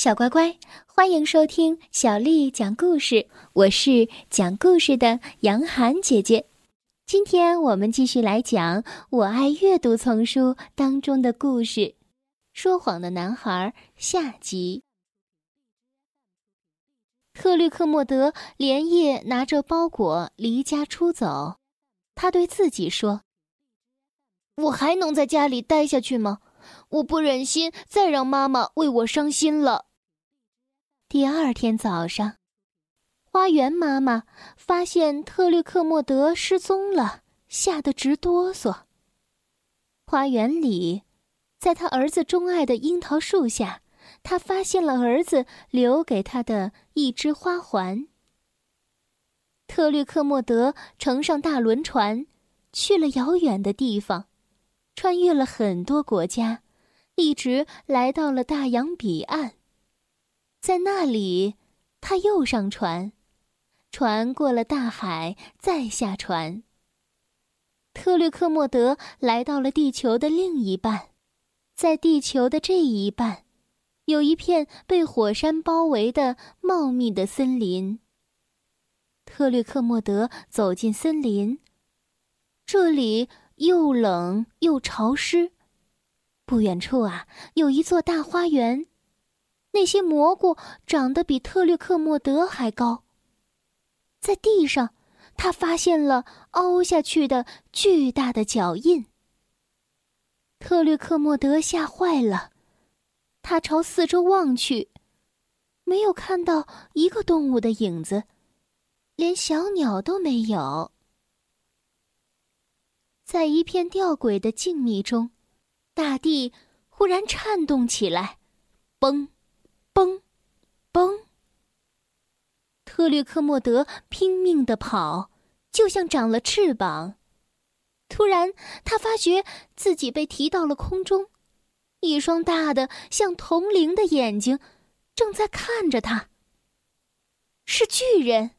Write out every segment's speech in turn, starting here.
小乖乖，欢迎收听小丽讲故事。我是讲故事的杨涵姐姐。今天我们继续来讲《我爱阅读》丛书当中的故事，《说谎的男孩》下集。特律克莫德连夜拿着包裹离家出走，他对自己说：“我还能在家里待下去吗？我不忍心再让妈妈为我伤心了。”第二天早上，花园妈妈发现特律克莫德失踪了，吓得直哆嗦。花园里，在他儿子钟爱的樱桃树下，他发现了儿子留给他的一只花环。特律克莫德乘上大轮船，去了遥远的地方，穿越了很多国家，一直来到了大洋彼岸。在那里，他又上船，船过了大海，再下船。特律克莫德来到了地球的另一半，在地球的这一半，有一片被火山包围的茂密的森林。特律克莫德走进森林，这里又冷又潮湿。不远处啊，有一座大花园。那些蘑菇长得比特律克莫德还高。在地上，他发现了凹下去的巨大的脚印。特律克莫德吓坏了，他朝四周望去，没有看到一个动物的影子，连小鸟都没有。在一片吊诡的静谧中，大地忽然颤动起来，嘣！嘣，嘣！特律克莫德拼命的跑，就像长了翅膀。突然，他发觉自己被提到了空中，一双大的像铜铃的眼睛正在看着他。是巨人！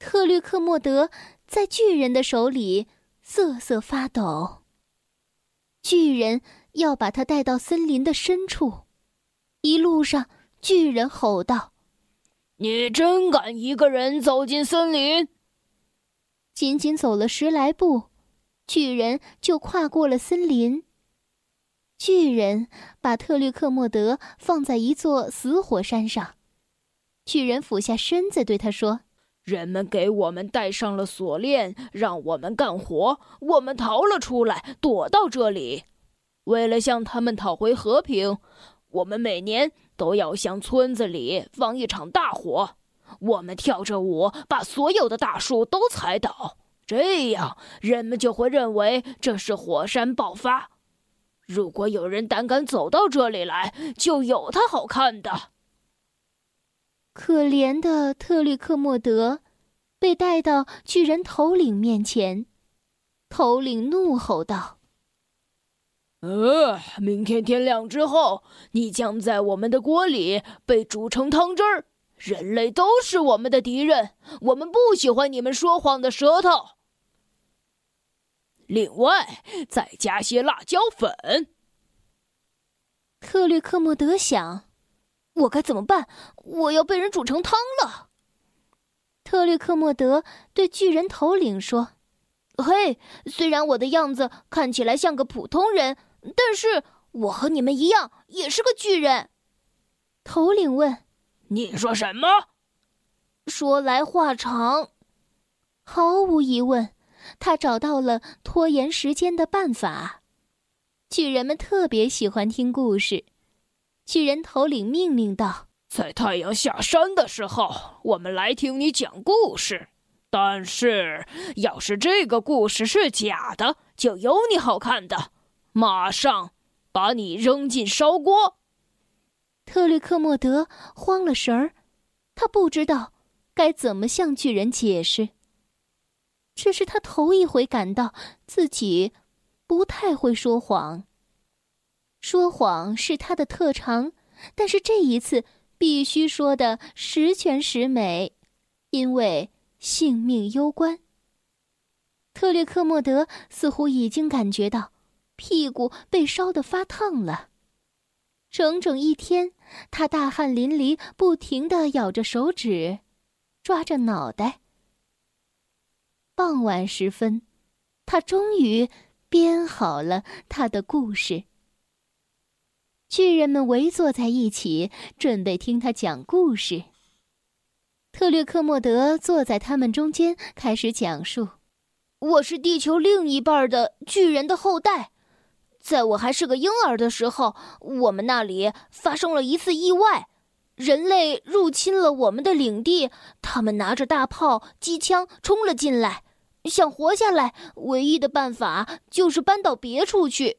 特律克莫德在巨人的手里瑟瑟发抖。巨人要把他带到森林的深处，一路上。巨人吼道：“你真敢一个人走进森林！”仅仅走了十来步，巨人就跨过了森林。巨人把特律克莫德放在一座死火山上。巨人俯下身子对他说：“人们给我们戴上了锁链，让我们干活。我们逃了出来，躲到这里。为了向他们讨回和平，我们每年……”都要向村子里放一场大火，我们跳着舞把所有的大树都踩倒，这样人们就会认为这是火山爆发。如果有人胆敢走到这里来，就有他好看的。可怜的特律克莫德被带到巨人头领面前，头领怒吼道。呃，明天天亮之后，你将在我们的锅里被煮成汤汁儿。人类都是我们的敌人，我们不喜欢你们说谎的舌头。另外，再加些辣椒粉。特律克莫德想：我该怎么办？我要被人煮成汤了。特律克莫德对巨人头领说：“嘿，虽然我的样子看起来像个普通人。”但是我和你们一样，也是个巨人。头领问：“你说什么？”说来话长。毫无疑问，他找到了拖延时间的办法。巨人们特别喜欢听故事。巨人头领命令道：“在太阳下山的时候，我们来听你讲故事。但是，要是这个故事是假的，就有你好看的。”马上把你扔进烧锅！特律克莫德慌了神儿，他不知道该怎么向巨人解释。这是他头一回感到自己不太会说谎。说谎是他的特长，但是这一次必须说的十全十美，因为性命攸关。特律克莫德似乎已经感觉到。屁股被烧得发烫了，整整一天，他大汗淋漓，不停的咬着手指，抓着脑袋。傍晚时分，他终于编好了他的故事。巨人们围坐在一起，准备听他讲故事。特略克莫德坐在他们中间，开始讲述：“我是地球另一半的巨人的后代。在我还是个婴儿的时候，我们那里发生了一次意外，人类入侵了我们的领地。他们拿着大炮、机枪冲了进来，想活下来，唯一的办法就是搬到别处去。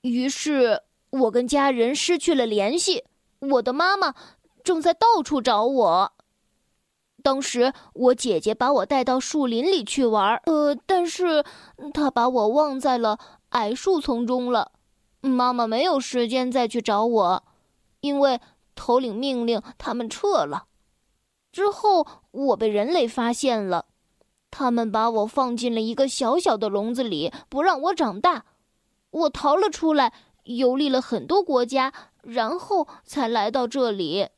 于是。”我跟家人失去了联系，我的妈妈正在到处找我。当时我姐姐把我带到树林里去玩，呃，但是她把我忘在了矮树丛中了。妈妈没有时间再去找我，因为头领命令他们撤了。之后我被人类发现了，他们把我放进了一个小小的笼子里，不让我长大。我逃了出来。游历了很多国家，然后才来到这里。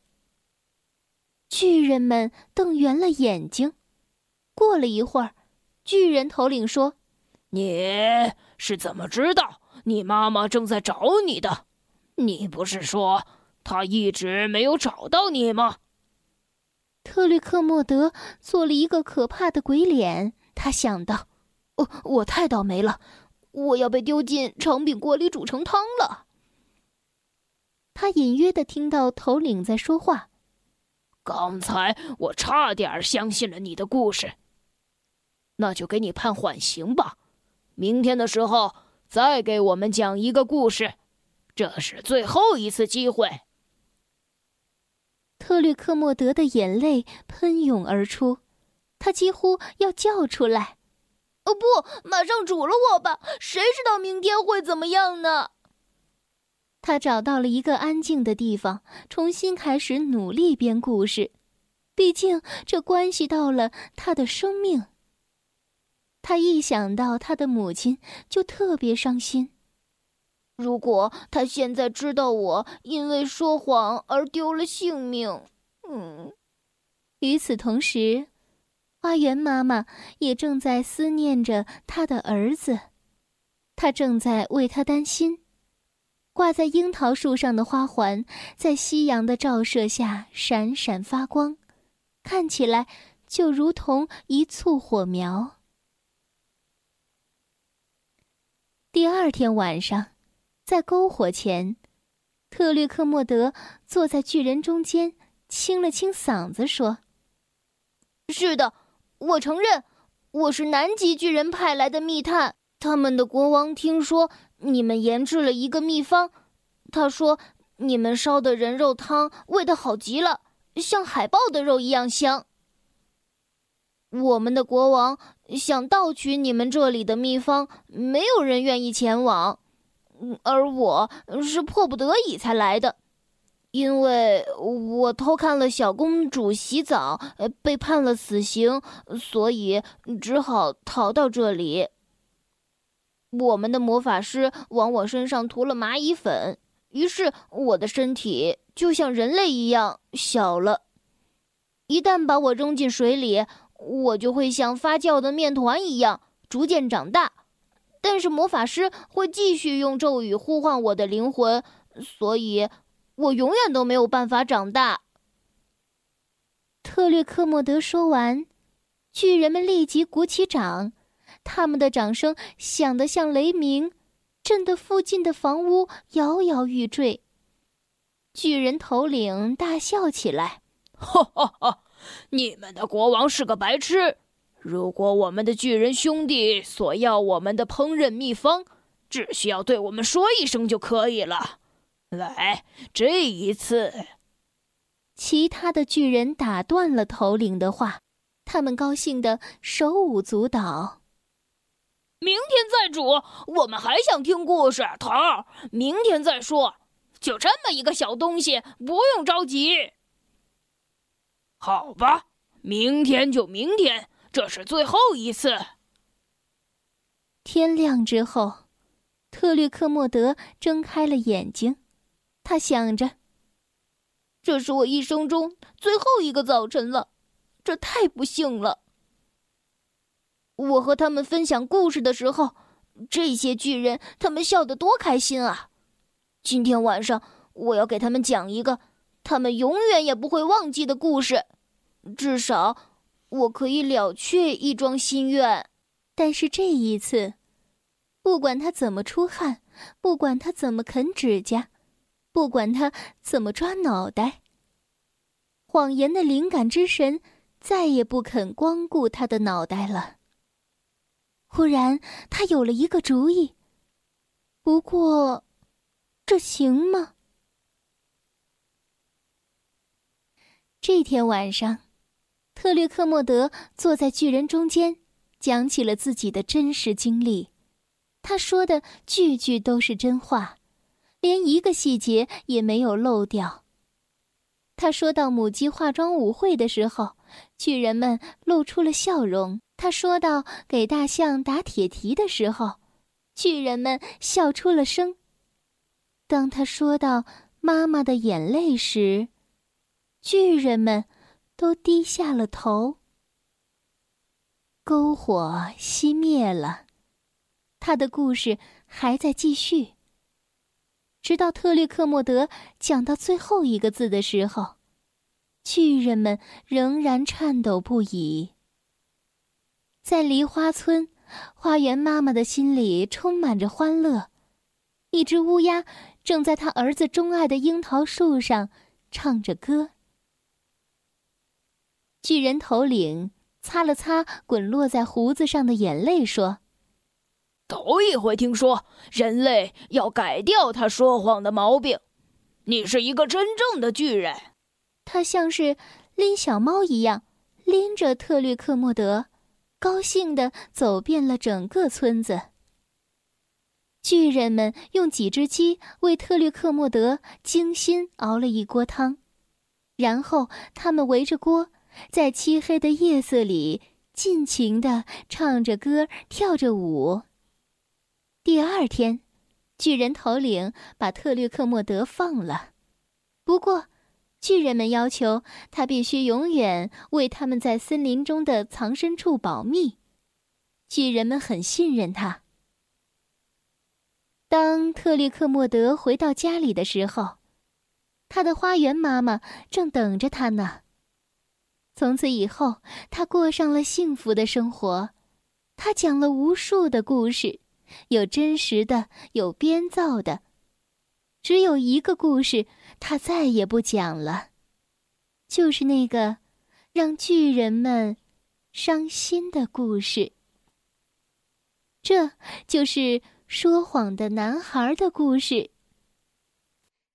巨人们瞪圆了眼睛。过了一会儿，巨人头领说：“你是怎么知道你妈妈正在找你的？你不是说她一直没有找到你吗？”特律克莫德做了一个可怕的鬼脸。他想到：“哦，我太倒霉了。”我要被丢进长柄锅里煮成汤了。他隐约的听到头领在说话。刚才我差点相信了你的故事。那就给你判缓刑吧，明天的时候再给我们讲一个故事，这是最后一次机会。特律克莫德的眼泪喷涌而出，他几乎要叫出来。哦不！马上煮了我吧！谁知道明天会怎么样呢？他找到了一个安静的地方，重新开始努力编故事。毕竟这关系到了他的生命。他一想到他的母亲，就特别伤心。如果他现在知道我因为说谎而丢了性命，嗯。与此同时。花园妈妈也正在思念着她的儿子，她正在为他担心。挂在樱桃树上的花环，在夕阳的照射下闪闪发光，看起来就如同一簇火苗。第二天晚上，在篝火前，特律克莫德坐在巨人中间，清了清嗓子说：“是的。”我承认，我是南极巨人派来的密探。他们的国王听说你们研制了一个秘方，他说你们烧的人肉汤味道好极了，像海豹的肉一样香。我们的国王想盗取你们这里的秘方，没有人愿意前往，而我是迫不得已才来的。因为我偷看了小公主洗澡，被判了死刑，所以只好逃到这里。我们的魔法师往我身上涂了蚂蚁粉，于是我的身体就像人类一样小了。一旦把我扔进水里，我就会像发酵的面团一样逐渐长大。但是魔法师会继续用咒语呼唤我的灵魂，所以。我永远都没有办法长大。特略克莫德说完，巨人们立即鼓起掌，他们的掌声响得像雷鸣，震得附近的房屋摇摇欲坠。巨人头领大笑起来：“ 哈哈哈！你们的国王是个白痴。如果我们的巨人兄弟索要我们的烹饪秘方，只需要对我们说一声就可以了。”来，这一次，其他的巨人打断了头领的话，他们高兴的手舞足蹈。明天再煮，我们还想听故事。头儿，明天再说。就这么一个小东西，不用着急。好吧，明天就明天，这是最后一次。天亮之后，特律克莫德睁开了眼睛。他想着，这是我一生中最后一个早晨了，这太不幸了。我和他们分享故事的时候，这些巨人他们笑得多开心啊！今天晚上我要给他们讲一个他们永远也不会忘记的故事，至少我可以了却一桩心愿。但是这一次，不管他怎么出汗，不管他怎么啃指甲。不管他怎么抓脑袋，谎言的灵感之神再也不肯光顾他的脑袋了。忽然，他有了一个主意。不过，这行吗？这天晚上，特略克莫德坐在巨人中间，讲起了自己的真实经历。他说的句句都是真话。连一个细节也没有漏掉。他说到母鸡化妆舞会的时候，巨人们露出了笑容；他说到给大象打铁蹄的时候，巨人们笑出了声。当他说到妈妈的眼泪时，巨人们都低下了头。篝火熄灭了，他的故事还在继续。直到特律克莫德讲到最后一个字的时候，巨人们仍然颤抖不已。在梨花村，花园妈妈的心里充满着欢乐。一只乌鸦正在他儿子钟爱的樱桃树上唱着歌。巨人头领擦了擦滚落在胡子上的眼泪，说。头一回听说人类要改掉他说谎的毛病，你是一个真正的巨人。他像是拎小猫一样，拎着特律克莫德，高兴地走遍了整个村子。巨人们用几只鸡为特律克莫德精心熬了一锅汤，然后他们围着锅，在漆黑的夜色里尽情地唱着歌，跳着舞。第二天，巨人头领把特律克莫德放了。不过，巨人们要求他必须永远为他们在森林中的藏身处保密。巨人们很信任他。当特律克莫德回到家里的时候，他的花园妈妈正等着他呢。从此以后，他过上了幸福的生活。他讲了无数的故事。有真实的，有编造的，只有一个故事，他再也不讲了，就是那个让巨人们伤心的故事。这就是说谎的男孩的故事。